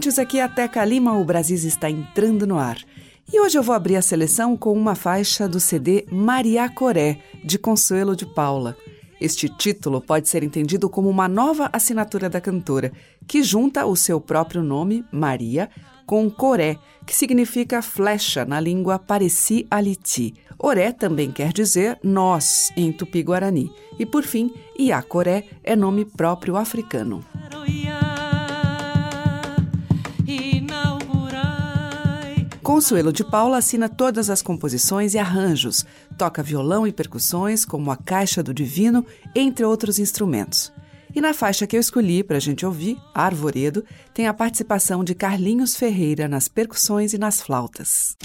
Ouvintes, aqui é a Teca Lima, o Brasis está entrando no ar. E hoje eu vou abrir a seleção com uma faixa do CD Maria Coré, de Consuelo de Paula. Este título pode ser entendido como uma nova assinatura da cantora, que junta o seu próprio nome, Maria, com Coré, que significa flecha na língua Pareci Aliti. Oré também quer dizer nós, em tupi-guarani. E por fim, Iacoré é nome próprio africano. Consuelo de Paula assina todas as composições e arranjos, toca violão e percussões, como a Caixa do Divino, entre outros instrumentos. E na faixa que eu escolhi para a gente ouvir, Arvoredo, tem a participação de Carlinhos Ferreira nas percussões e nas flautas.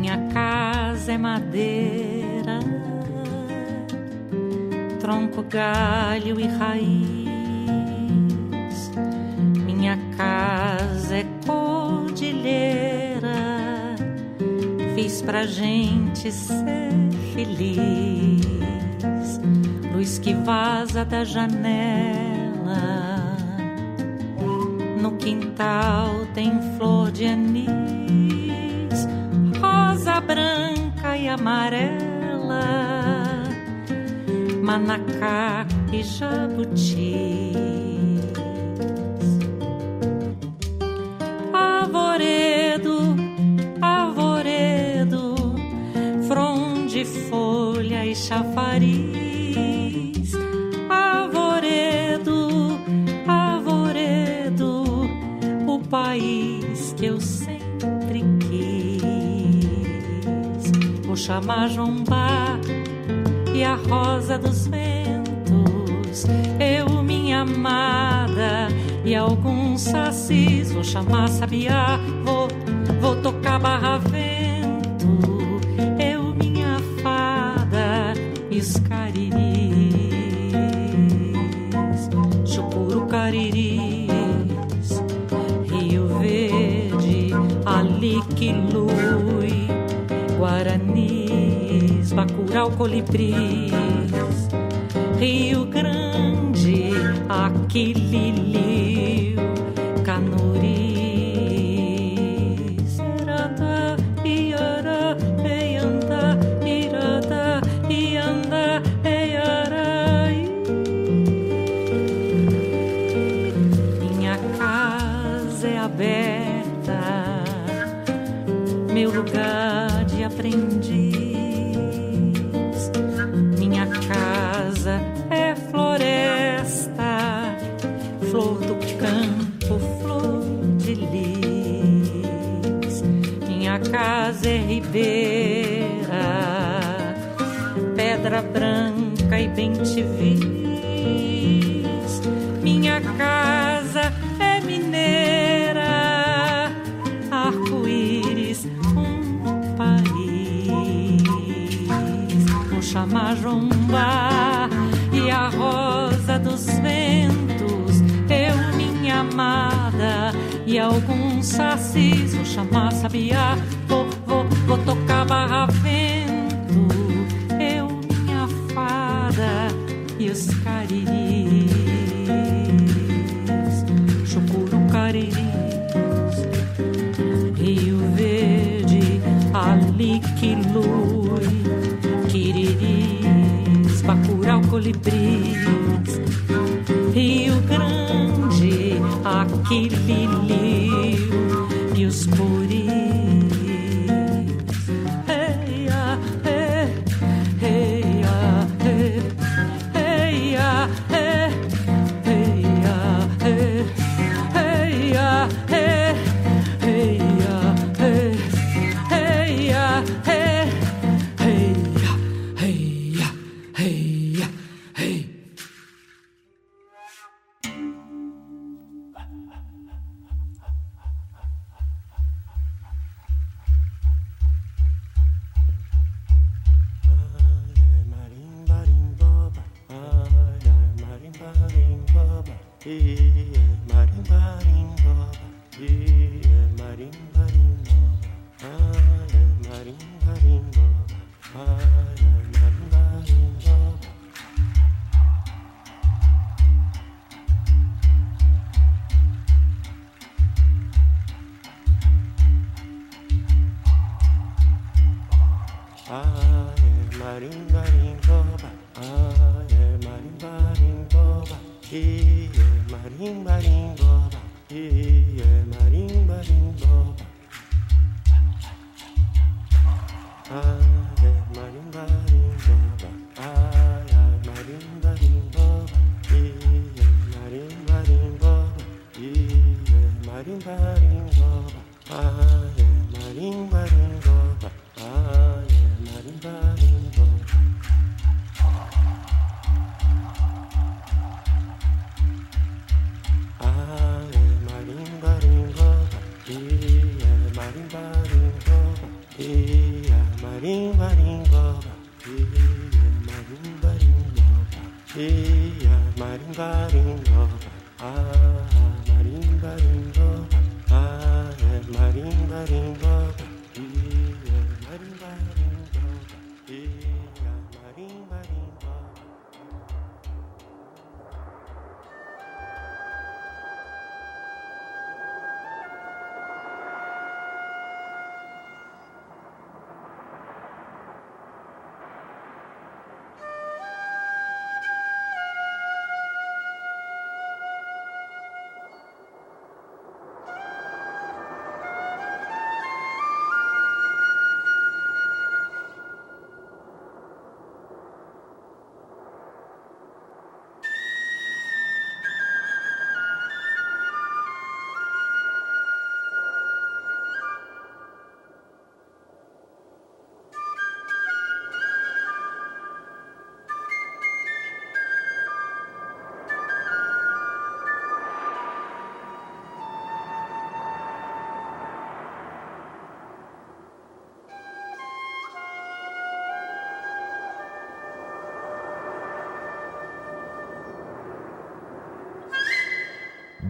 Minha casa é madeira, tronco, galho e raiz. Minha casa é cordilheira, fiz pra gente ser feliz. Luz que vaza da janela. No quintal tem flor de anis, rosa branca e amarela, manacá e jabuti. Arvoredo, arvoredo, fronde, folha e chafariz. Arvoredo, arvoredo, o país que eu sempre quis. Vou chamar Jombá e a rosa dos ventos. Eu, minha amada, e alguns sacis. Vou chamar Sabiá, vou, vou tocar barra vento. Bacurau, Colibris. Rio Grande, Aquililiu, sacis, vou chamar sabiá, vou, vou, vou tocar barravento, eu, minha fada e os cariris, chocuru cariris, Rio Verde, ali que lui. quiriris, bacurau colibris, Rio Grande, aquililui. Hey.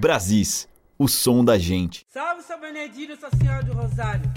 Brasis, o som da gente. Salve São Benedito, Nossa Senhora do Rosário.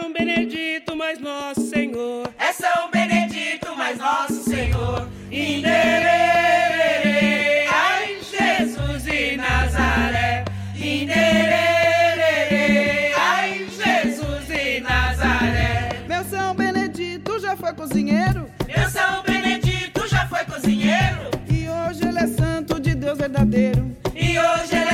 São Benedito, mas nosso Senhor. É São Benedito, mas nosso Senhor. Inderê, ai Jesus de Nazaré. Inderê, ai Jesus de Nazaré. Meu São Benedito já foi cozinheiro. Meu São Benedito já foi cozinheiro. E hoje ele é santo de Deus verdadeiro. E hoje ele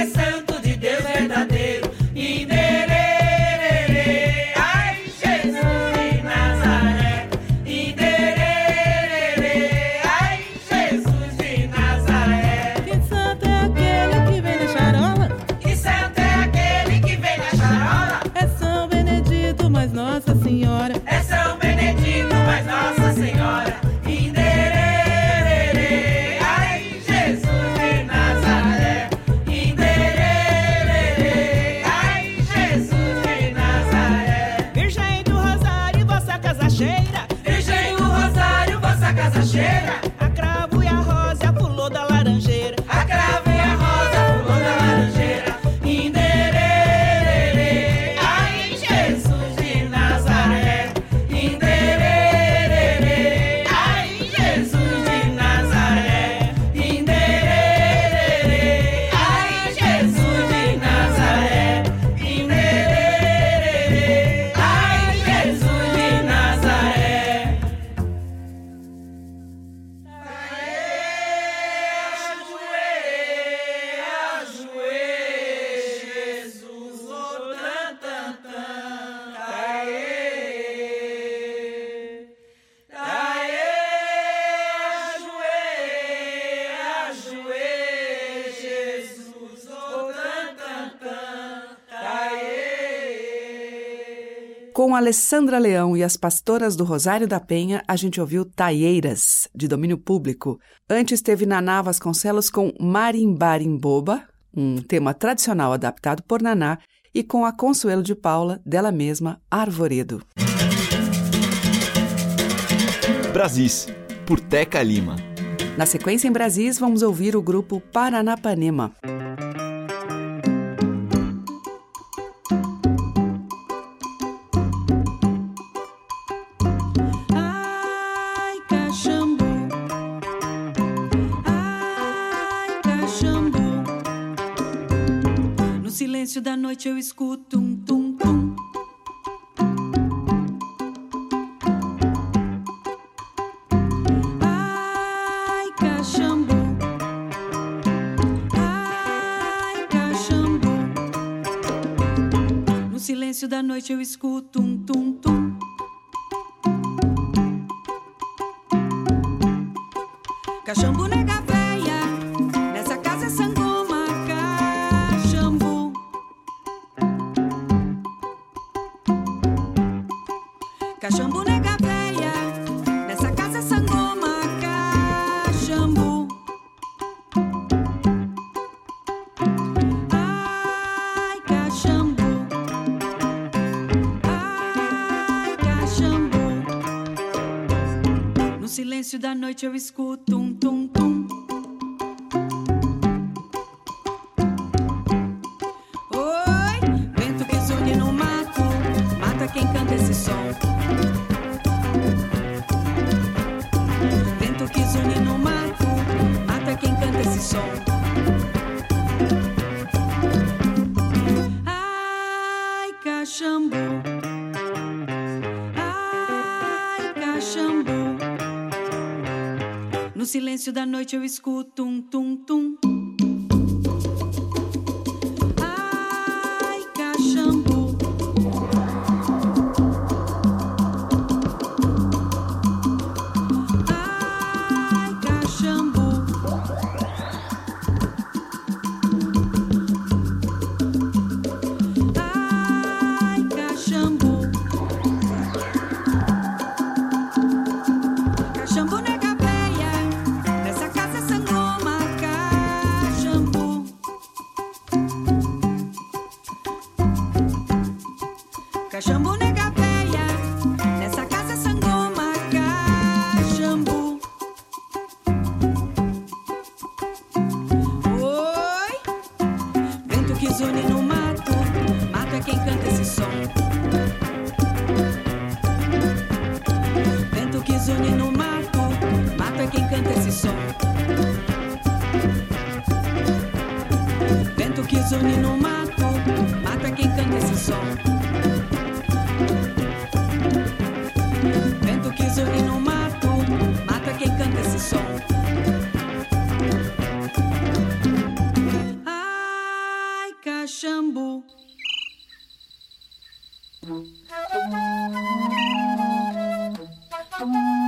Com Alessandra Leão e as Pastoras do Rosário da Penha, a gente ouviu Taieiras, de domínio público. Antes teve Naná Vasconcelos com Marimbarimboba, um tema tradicional adaptado por Naná, e com a Consuelo de Paula, dela mesma, Arvoredo. Brasis, por Teca Lima. Na sequência, em Brasis, vamos ouvir o grupo Paranapanema. Noite eu escuto um tum tum. Ai, cachambu. Ai, cachambu. No silêncio da noite eu escuto um noite eu escuto Silêncio da noite eu escuto um tum tum. Thank you.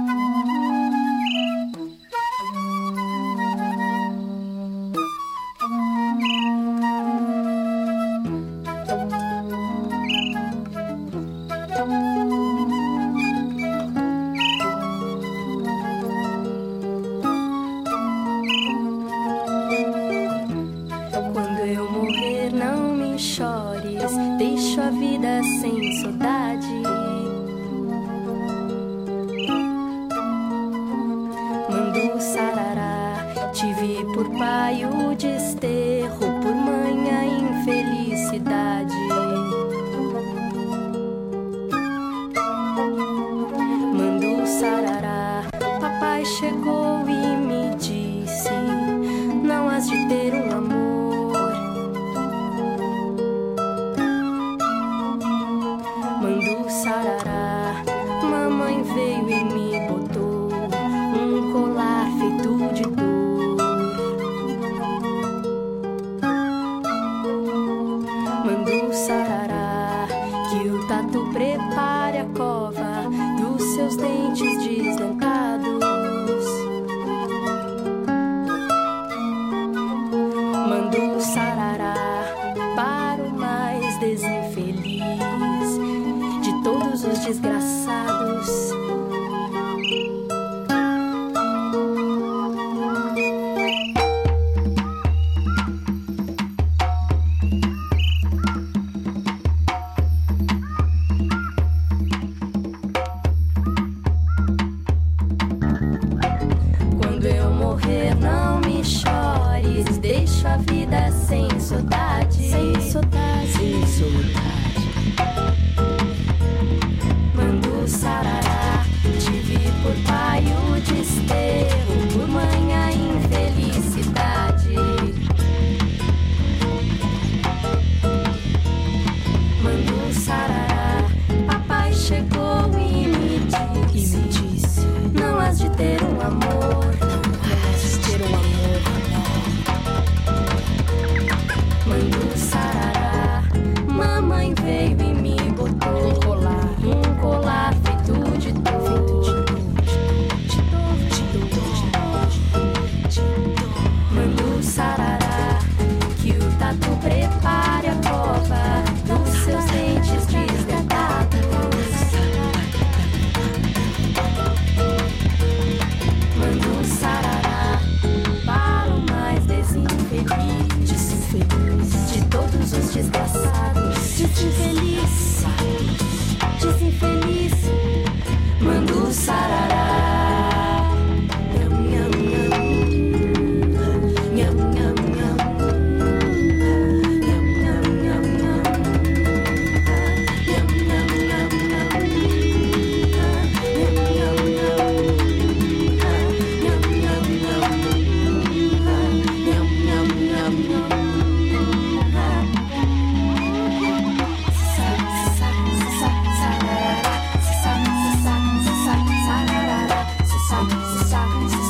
sa sa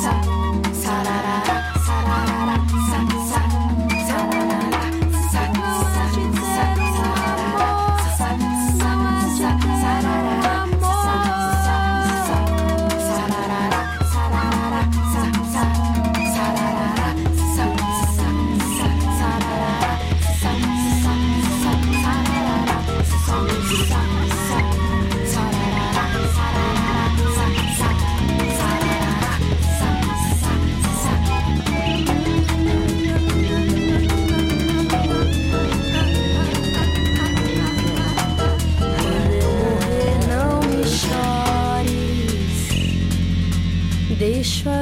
sa sa sa sa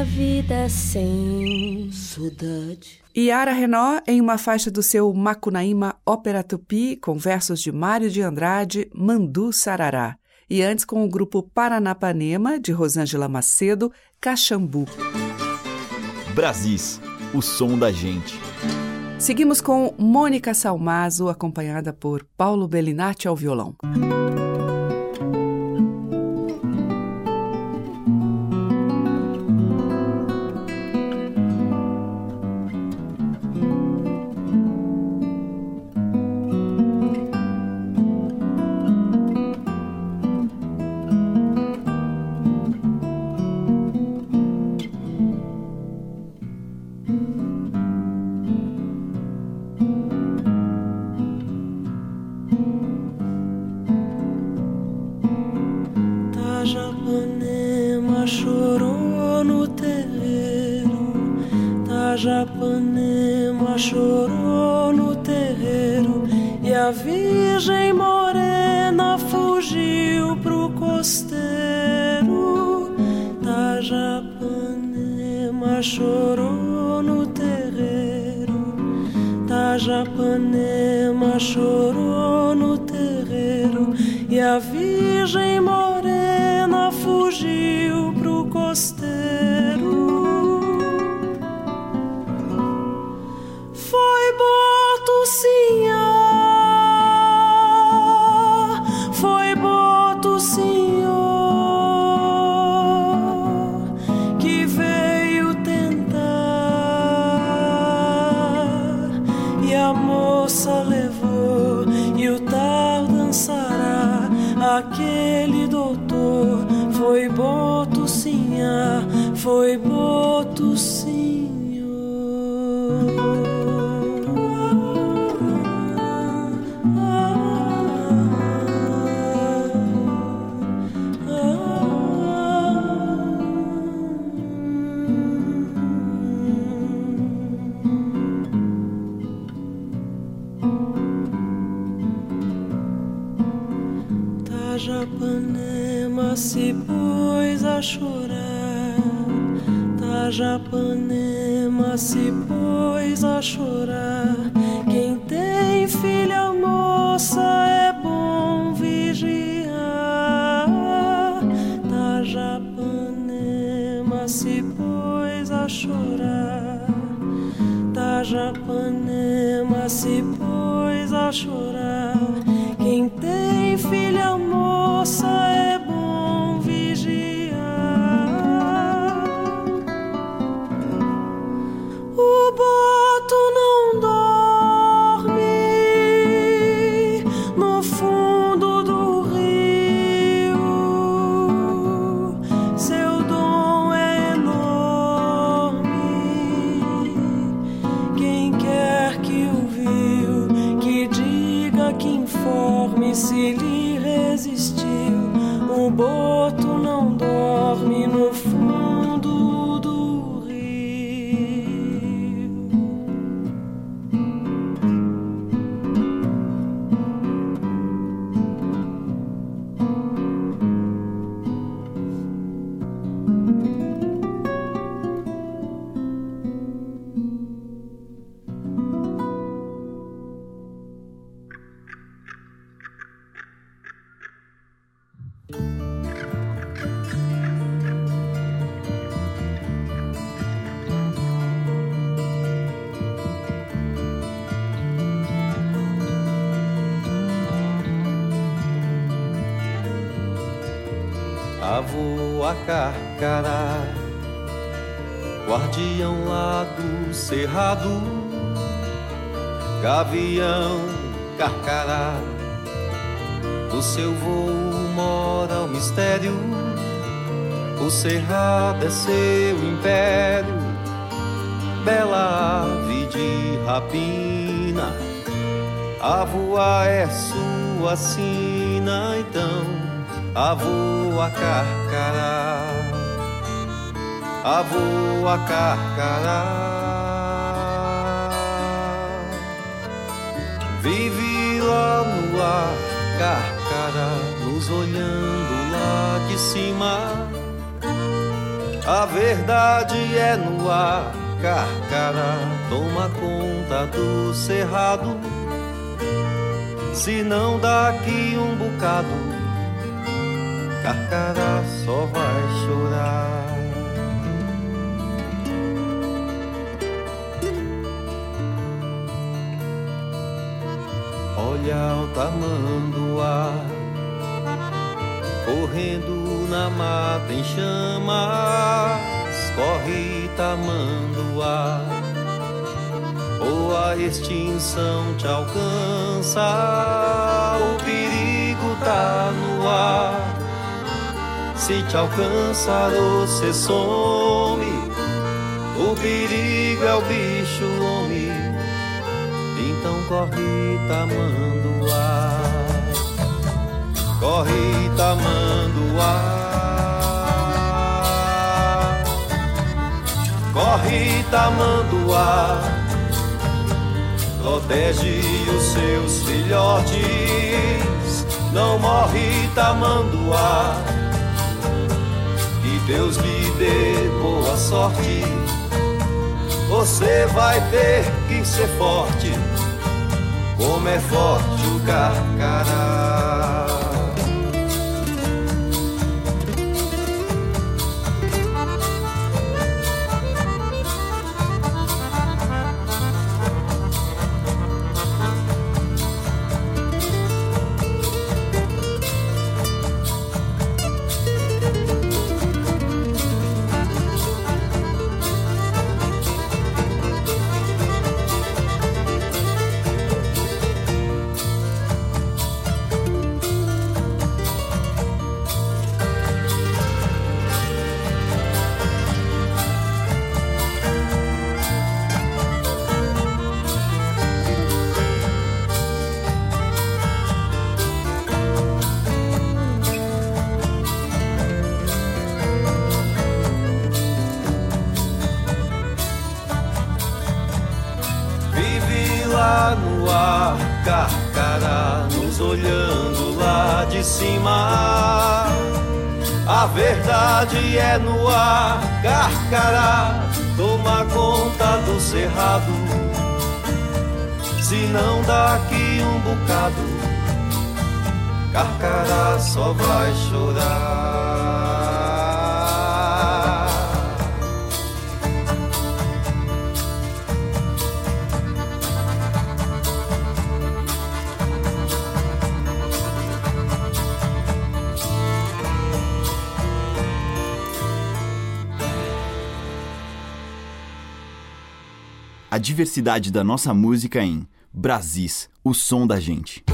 vida sem saudade. Yara Renó, em uma faixa do seu Macunaíma Ópera Tupi, com versos de Mário de Andrade, Mandu Sarará. E antes com o grupo Paranapanema, de Rosângela Macedo, Caxambu. Brasis, o som da gente. Seguimos com Mônica Salmazo, acompanhada por Paulo Bellinati ao violão. Tajapanema chorou no terreiro, e a Virgem Morena fugiu pro costeiro. Tajapanema chorou no terreiro, Tajapanema chorou no terreiro, e a Virgem Morena fugiu pro chorar. Tajapanema se pôs a chorar. Avô a carcará, a carcará. Vive lá no ar, carcará, nos olhando lá de cima. A verdade é no ar, Carcará toma conta do cerrado. Se não daqui um bocado, Carcará só vai chorar. Olha o tamanduá correndo na mata em chamas, corre tamanduá, ou a extinção te alcança, o perigo tá no ar. Se te alcançar, você some. O perigo é o bicho homem, então corre tamanduá corre tamanduá corre tamanduá protege os seus filhotes. Não morre tamanduá Deus lhe dê boa sorte. Você vai ter que ser forte. Como é forte o carcará verdade é no ar, carcará, toma conta do cerrado. Se não daqui um bocado, carcará só vai chorar. A diversidade da nossa música em Brasis, o som da gente.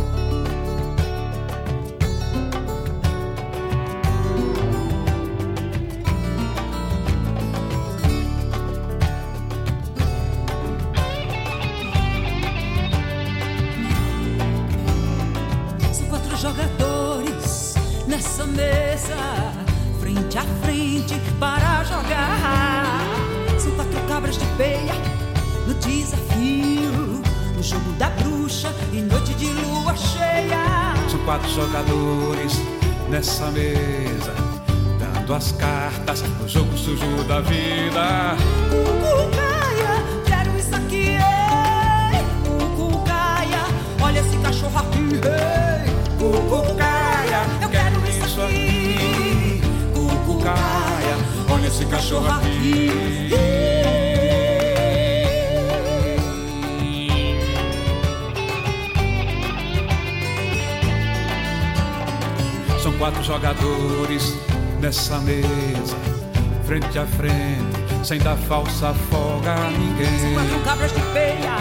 Frente a frente para jogar. São quatro cabras de peia da bruxa e noite de lua cheia. São quatro jogadores nessa mesa, dando as cartas no jogo sujo da vida. Cucucaia, quero isso aqui, ei. Cucucaia, olha esse cachorro aqui, ei. Cucucaia, eu quero isso aqui. Cucucaia, olha esse cachorro aqui. Quatro jogadores nessa mesa, frente a frente, sem dar falsa folga a ninguém. quatro cabras de peia,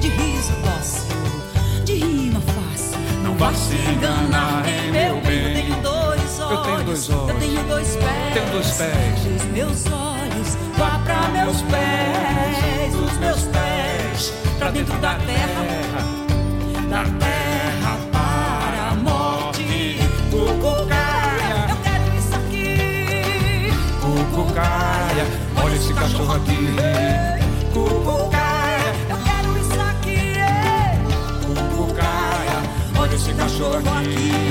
de riso dócil, de rima fácil. Não vá se enganar, hein, meu bem. Eu tenho dois olhos, Eu tenho dois olhos. eu tenho dois pés. Tenho dois pés. Os meus olhos vá pra meus pés, os meus pés pra dentro da terra, da terra cachorro aqui. Cucucaia, eu quero isso aqui. Cucucaia, olha esse cachorro aqui.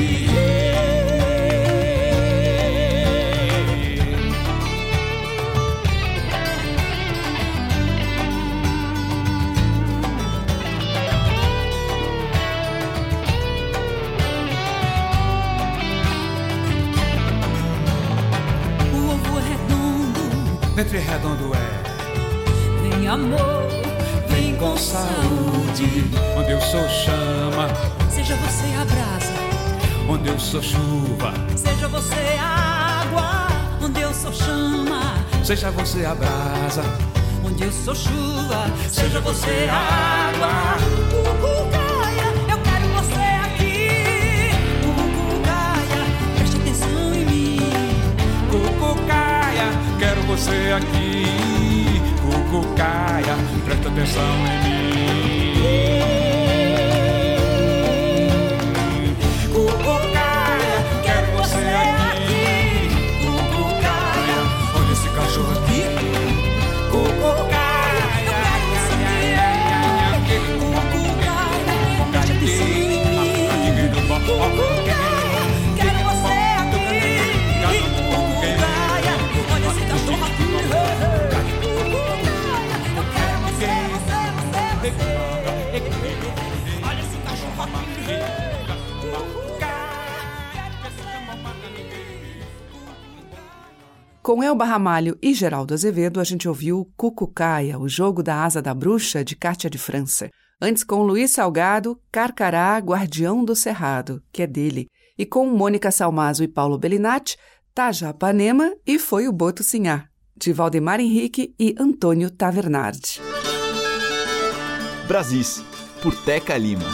sempre redondo é. Vem amor, vem, com saúde. Onde eu sou chama, seja você abraça. Onde eu sou chuva, seja você água. Onde eu sou chama, seja você abraça. Onde eu sou chuva, seja, seja você água. você aqui, Cucucaia, presta atenção em mim. Com Elba Ramalho e Geraldo Azevedo, a gente ouviu Cucucaia, o jogo da asa da bruxa, de Cátia de França. Antes, com Luiz Salgado, Carcará, Guardião do Cerrado, que é dele. E com Mônica Salmazo e Paulo Bellinati, Tajapanema e Foi o Boto Sinhá, de Valdemar Henrique e Antônio Tavernardi. Brasis, por Teca Lima.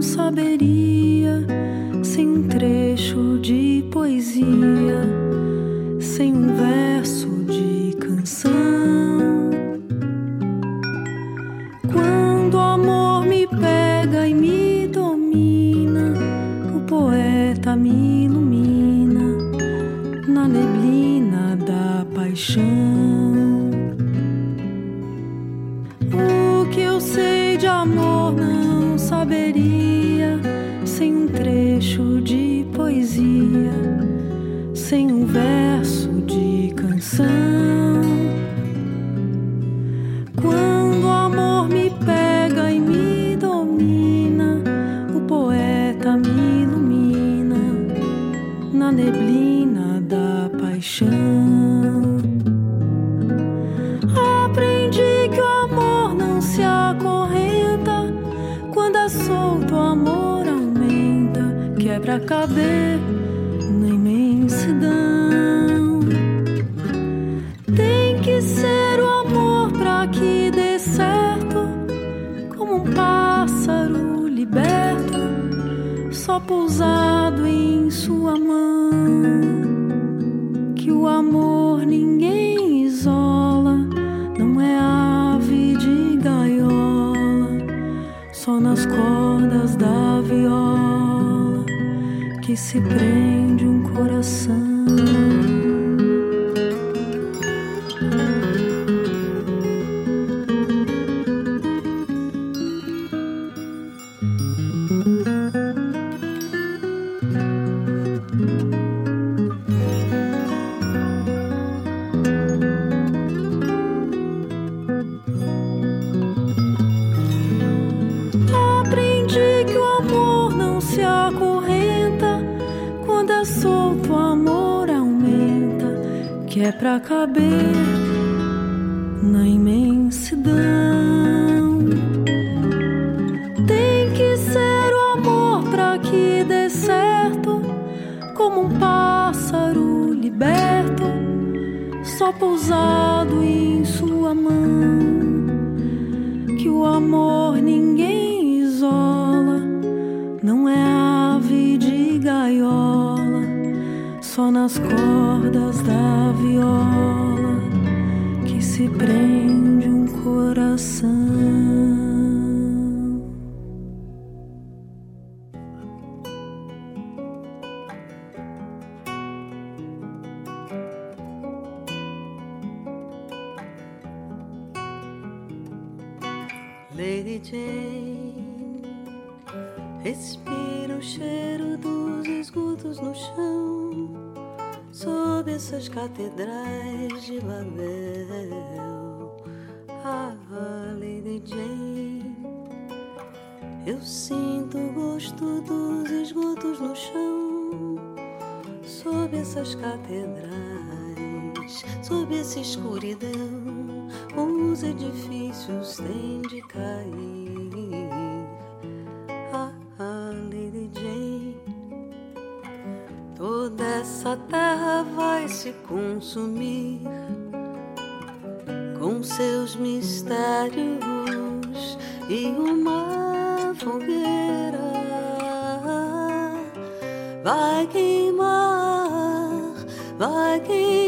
não saberia sem trecho de poesia, sem um verso. pra caber. Toda essa terra vai se consumir com seus mistérios e uma fogueira. Vai queimar, vai queimar,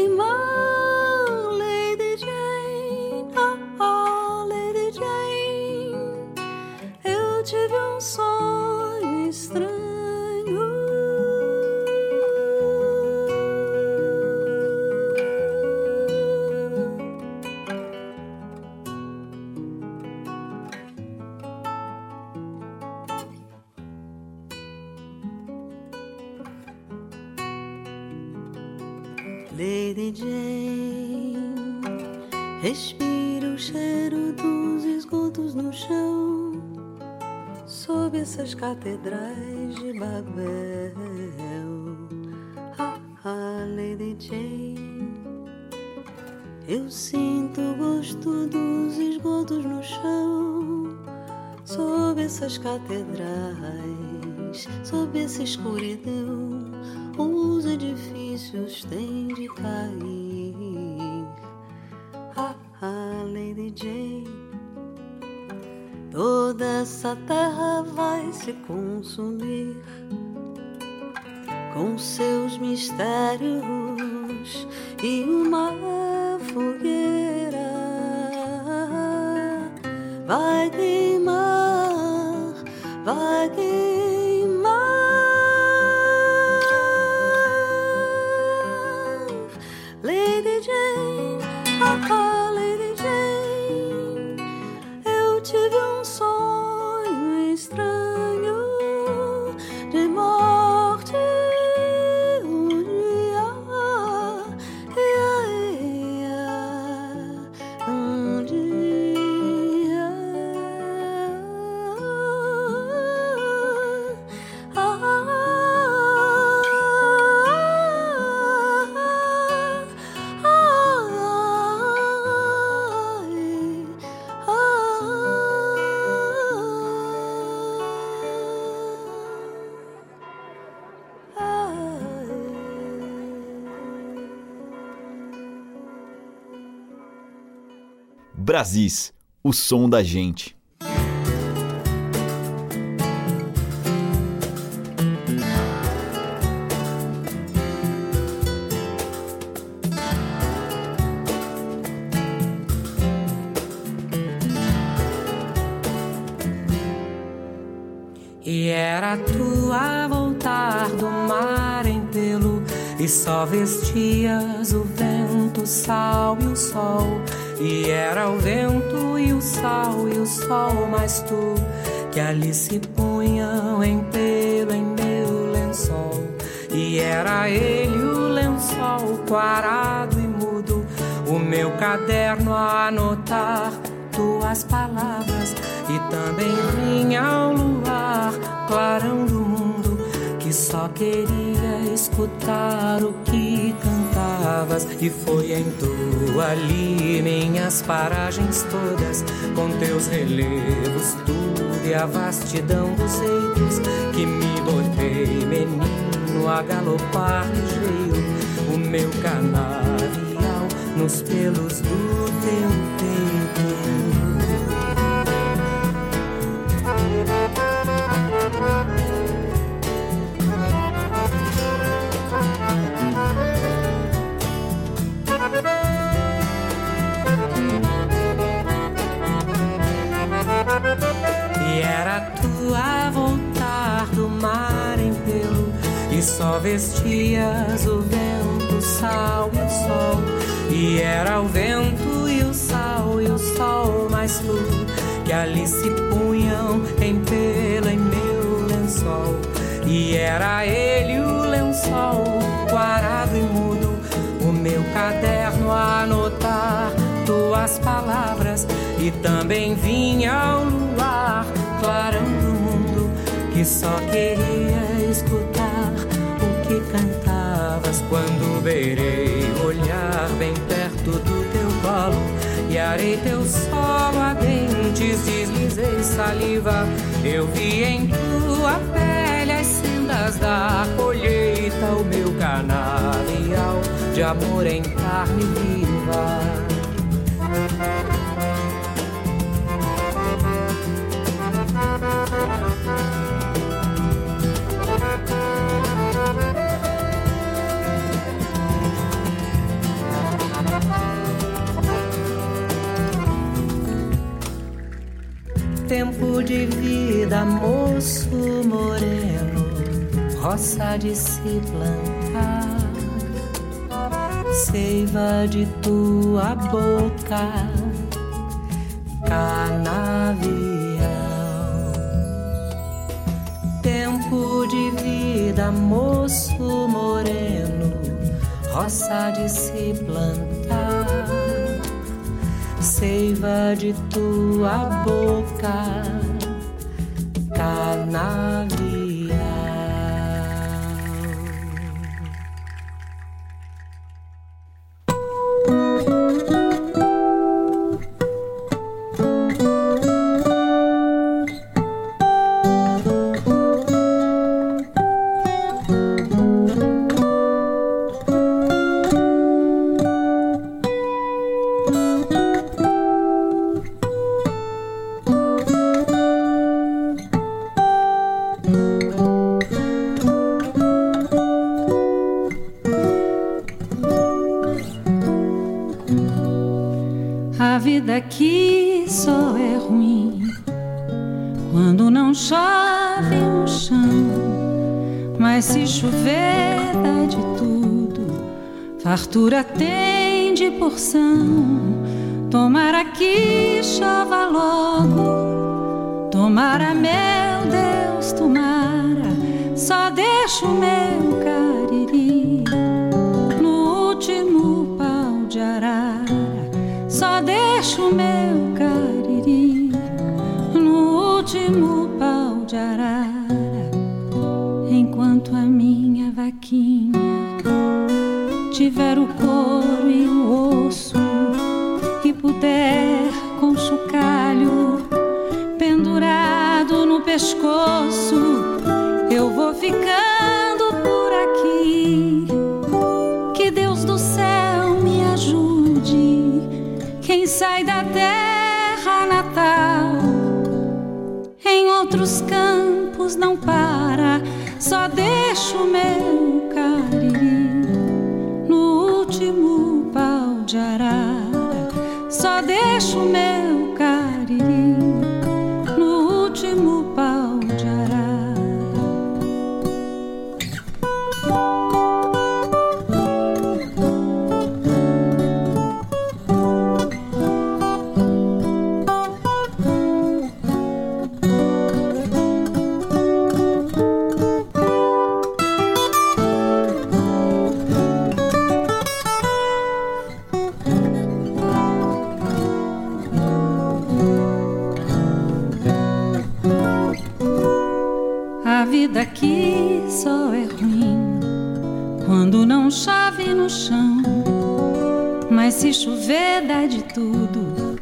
escuridão os edifícios têm de cair. Ah, ah, Lady Jane, toda essa terra vai se consumir com seus mistérios e uma fogueira vai queimar, ah, Brasis, o som da gente. E era tu a voltar do mar em pelo E só vestias o vento, sal e o sol E era o vento e o sal e o sol Mas tu que ali se punham em pelo em meu lençol. E era ele o lençol quarado e mudo O meu caderno a anotar tuas palavras. E também vinha ao luar, clarão do mundo, que só queria escutar o que cantavas. E foi em tu ali minhas paragens todas, com teus relevos, tudo e a vastidão dos eitos, que me botei menino a galopar ligeiro, o meu canavial nos pelos do teu peito. E era tu a voltar do mar em pelo E só vestias o vento, o sal e o sol. E era o vento e o sal e o sol Mas tu que ali se punham em pelo em meu lençol. E era ele o lençol, quarado e mudo O meu caderno a anotar tuas palavras E também vinha ao luar, clarão do mundo e só queria escutar o que cantavas quando beirei olhar bem perto do teu colo e arei teu solo a dentes, deslizei saliva. Eu vi em tua pele as sendas da colheita, o meu canavial de amor em carne viva. Tempo de vida, moço moreno, roça de se plantar, seiva de tua boca, canavial. Tempo de vida, moço moreno, roça de se plantar seiva de tua boca, canavial. Fartura tem de porção. Tomara que chova logo. Tomara, meu Deus, tomara. Só deixa o meu cariri no último pau de arara. Só deixa o meu cariri no último pau de arara. Enquanto a minha vaquinha tiver o couro e o osso e puder com chocalho pendurado no pescoço, eu vou ficando por aqui. Que Deus do céu me ajude. Quem sai da terra natal em outros campos não para, só deixa o meu último pau de arara. Só deixa o meu no chão. Mas se chover, dá de tudo.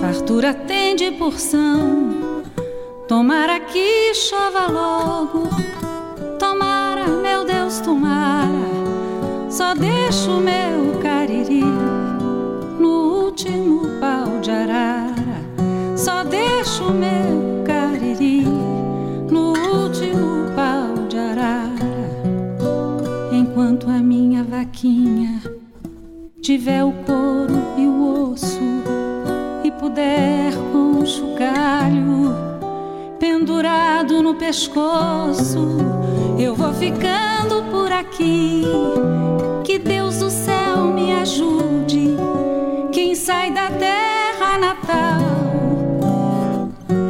Fartura tem de porção. Tomara que chova logo. Tomara, meu Deus, tomara. Só deixa o meu tiver o couro e o osso e puder com o chocalho pendurado no pescoço, eu vou ficando por aqui. Que Deus do céu me ajude. Quem sai da terra natal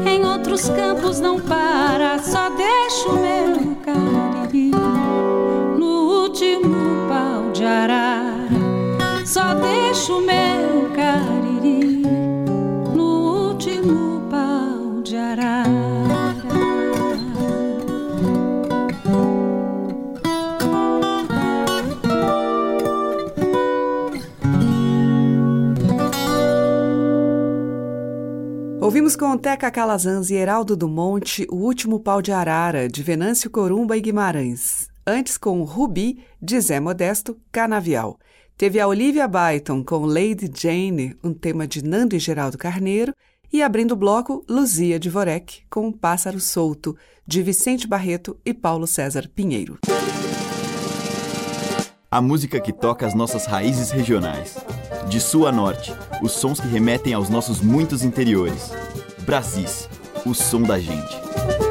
em outros campos não para, só deixa o meu cariri no último pau de arara. Só deixo meu cariri no último pau de arara. Ouvimos com Teca Calazans e Heraldo do Monte O Último Pau de Arara, de Venâncio Corumba e Guimarães. Antes com Rubi, de Zé Modesto, Canavial. Teve a Olivia Byton com Lady Jane, um tema de Nando e Geraldo Carneiro. E abrindo o bloco, Luzia de Vorek, com um Pássaro Solto, de Vicente Barreto e Paulo César Pinheiro. A música que toca as nossas raízes regionais. De sul a norte, os sons que remetem aos nossos muitos interiores. Brasis, o som da gente.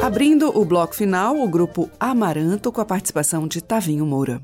Abrindo o bloco final, o grupo Amaranto com a participação de Tavinho Moura.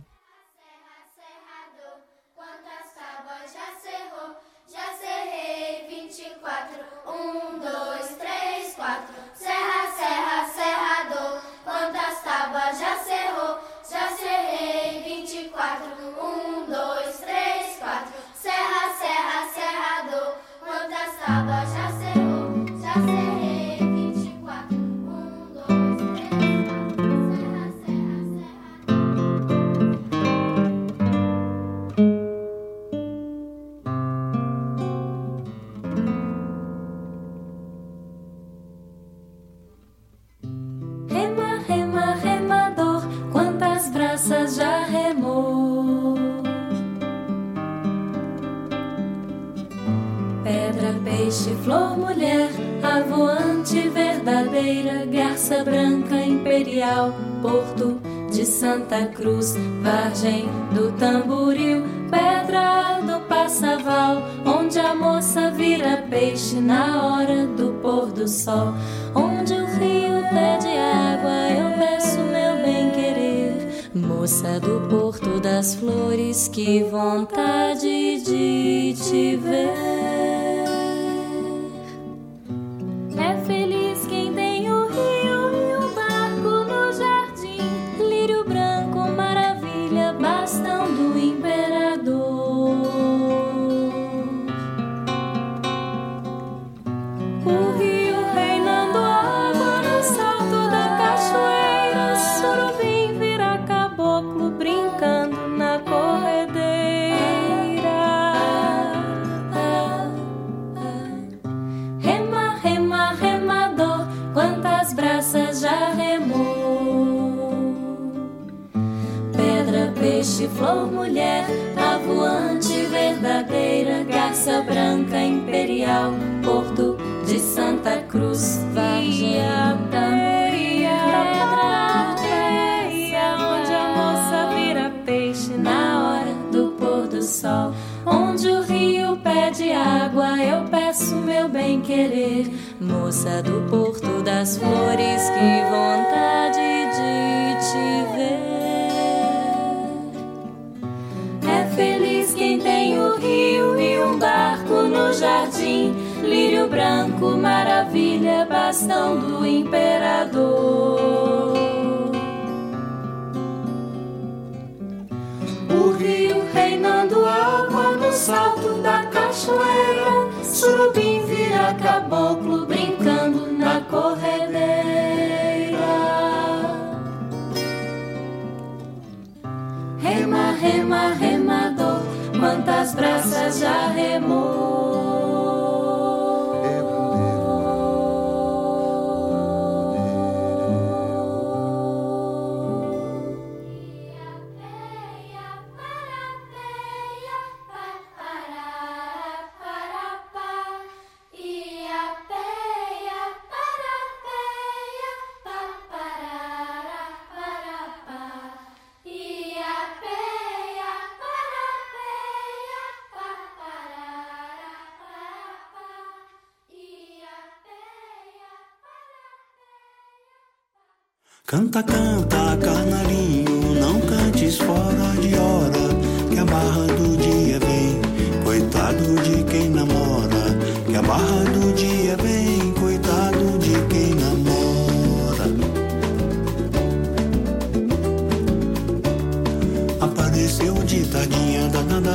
Querer, moça do porto das flores, que vontade de te ver. jardim, lírio branco, maravilha, bastão do imperador. O rio reinando água no salto da cachoeira, surubim caboclo brincando na corredeira. Rema, rema, remador, quantas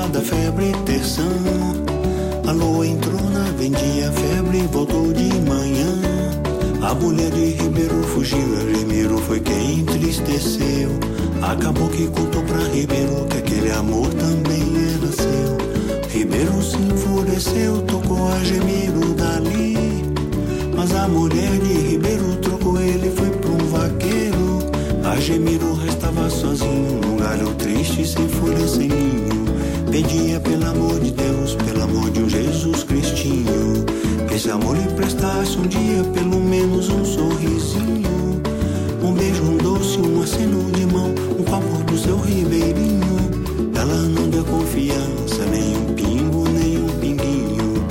da febre terção, a lua entrou na vendinha, febre voltou de manhã. A mulher de Ribeiro fugiu, e Ribeiro foi quem entristeceu. Acabou que contou pra Ribeiro que aquele amor também era seu. Ribeiro se enfureceu, tocou a gemido dali. a mulher de Ribeiro trocou ele foi um vaqueiro. A Gemiro restava sozinho, num galho triste, sem folha, sem ninho. Pedia pelo amor de Deus, pelo amor de um Jesus Cristinho. Que esse amor lhe prestasse um dia pelo menos um sorrisinho. Um beijo, um doce, um aceno de mão, um copo do seu ribeirinho. Ela não deu confiança, nem um pingo, nem um pinguinho.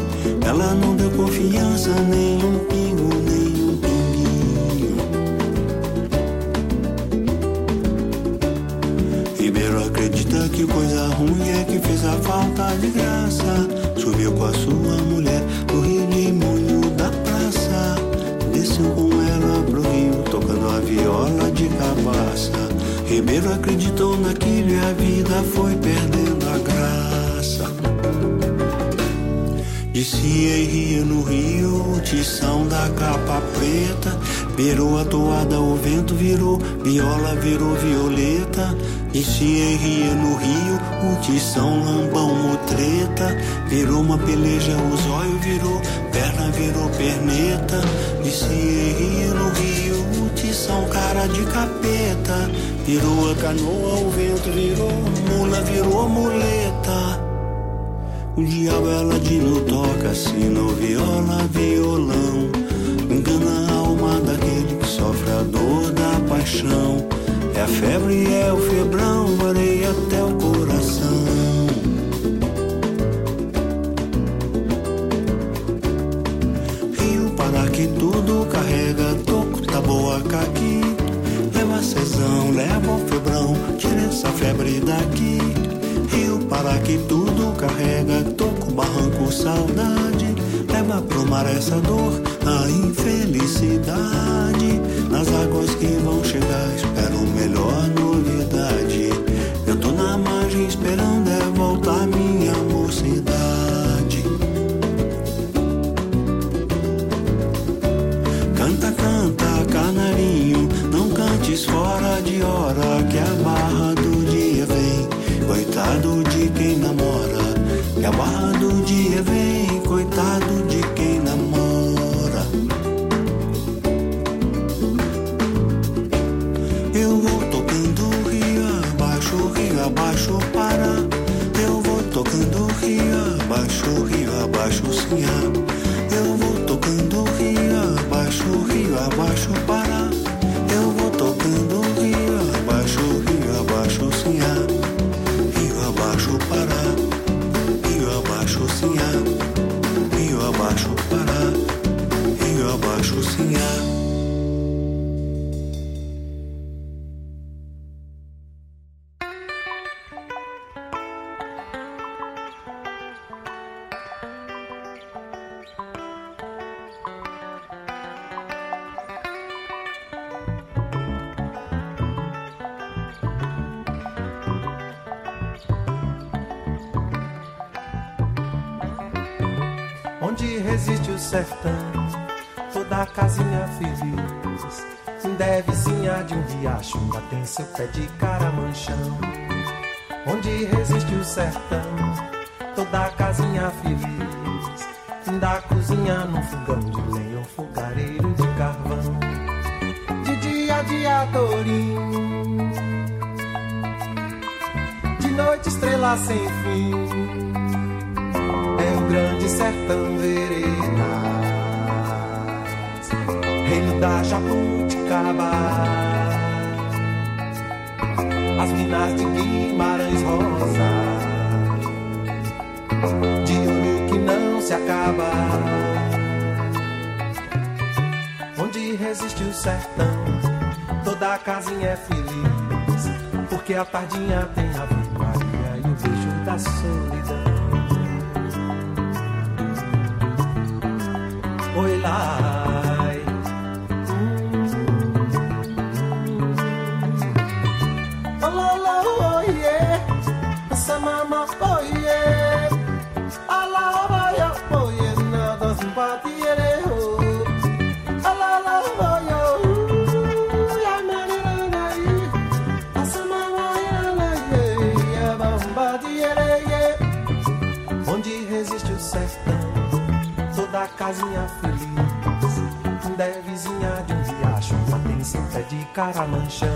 Ela não deu confiança, nem Ribeiro acreditou naquilo e a vida foi perdendo a graça. Descia e ria no rio, o tição da capa preta. Virou a toada, o vento virou, viola virou violeta. Descia e ria no rio, o tição lambão mutreta. Virou uma peleja, o zóio virou, perna virou perneta. Descia e ria no rio, o tição cara de capeta. Virou a canoa, o vento virou, mula virou muleta. O diabo é ladino, toca sino, viola, violão. Engana a alma daquele que sofre a dor da paixão. É a febre, é o febrão, varei até o coração. Leva o febrão, tira essa febre daqui. Rio para que tudo carrega, toco, barranco, saudade. Leva pro mar essa dor, a infelicidade. Nas águas que vão chegar, espero melhor novidade. Eu tô na margem esperando é voltar minha fora de hora que a barra do dia vem. Coitado de quem namora, que a barra do dia vem. Coitado de quem namora. Eu vou tocando rio abaixo, rio abaixo para. Eu vou tocando rio abaixo, rio abaixo sinhá. Resiste o sertão, toda casinha feliz. Devezinha de um riacho, ainda tem seu pé de caramanchão. Onde resiste o sertão, toda casinha feliz. Da cozinha num fogão de lenha, fogareiro de carvão. De dia, dia, tourinho. De noite, estrela sem fim. Grande sertão veredas, reino da jabuticaba. As minas de Guimarães Rosa, de olho que não se acaba. Onde resiste o sertão, toda a casinha é feliz, porque a tardinha tem a Maria e o beijo da solidão. Oi lá. Caramanchão.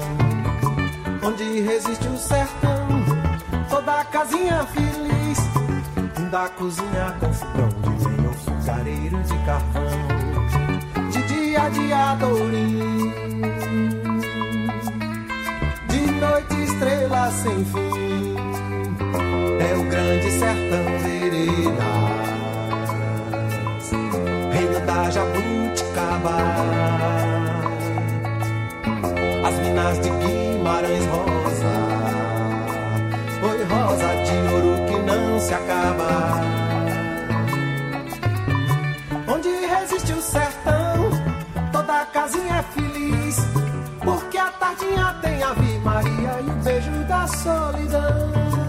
Onde resiste o sertão, toda casinha feliz. Da cozinha com fogão de lenha, fogareiro de carvão. De dia de adorim, de noite estrela sem fim. É o grande sertão veredas, reino da jabuticaba. As minas de Guimarães Rosa, oi rosa de ouro que não se acaba. Onde resiste o sertão, toda casinha é feliz, porque a tardinha tem Ave Maria e o beijo da solidão.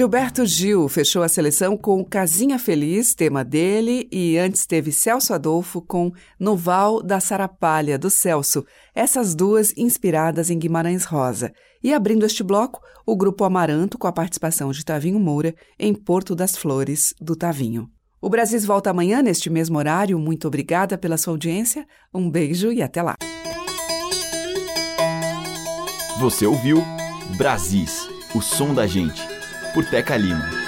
Gilberto Gil fechou a seleção com Casinha Feliz, tema dele, e antes teve Celso Adolfo com Noval da Sarapalha, do Celso, essas duas inspiradas em Guimarães Rosa. E abrindo este bloco, o grupo Amaranto com a participação de Tavinho Moura em Porto das Flores, do Tavinho. O Brasis volta amanhã neste mesmo horário. Muito obrigada pela sua audiência. Um beijo e até lá. Você ouviu Brasis, o som da gente, por Teca Lima.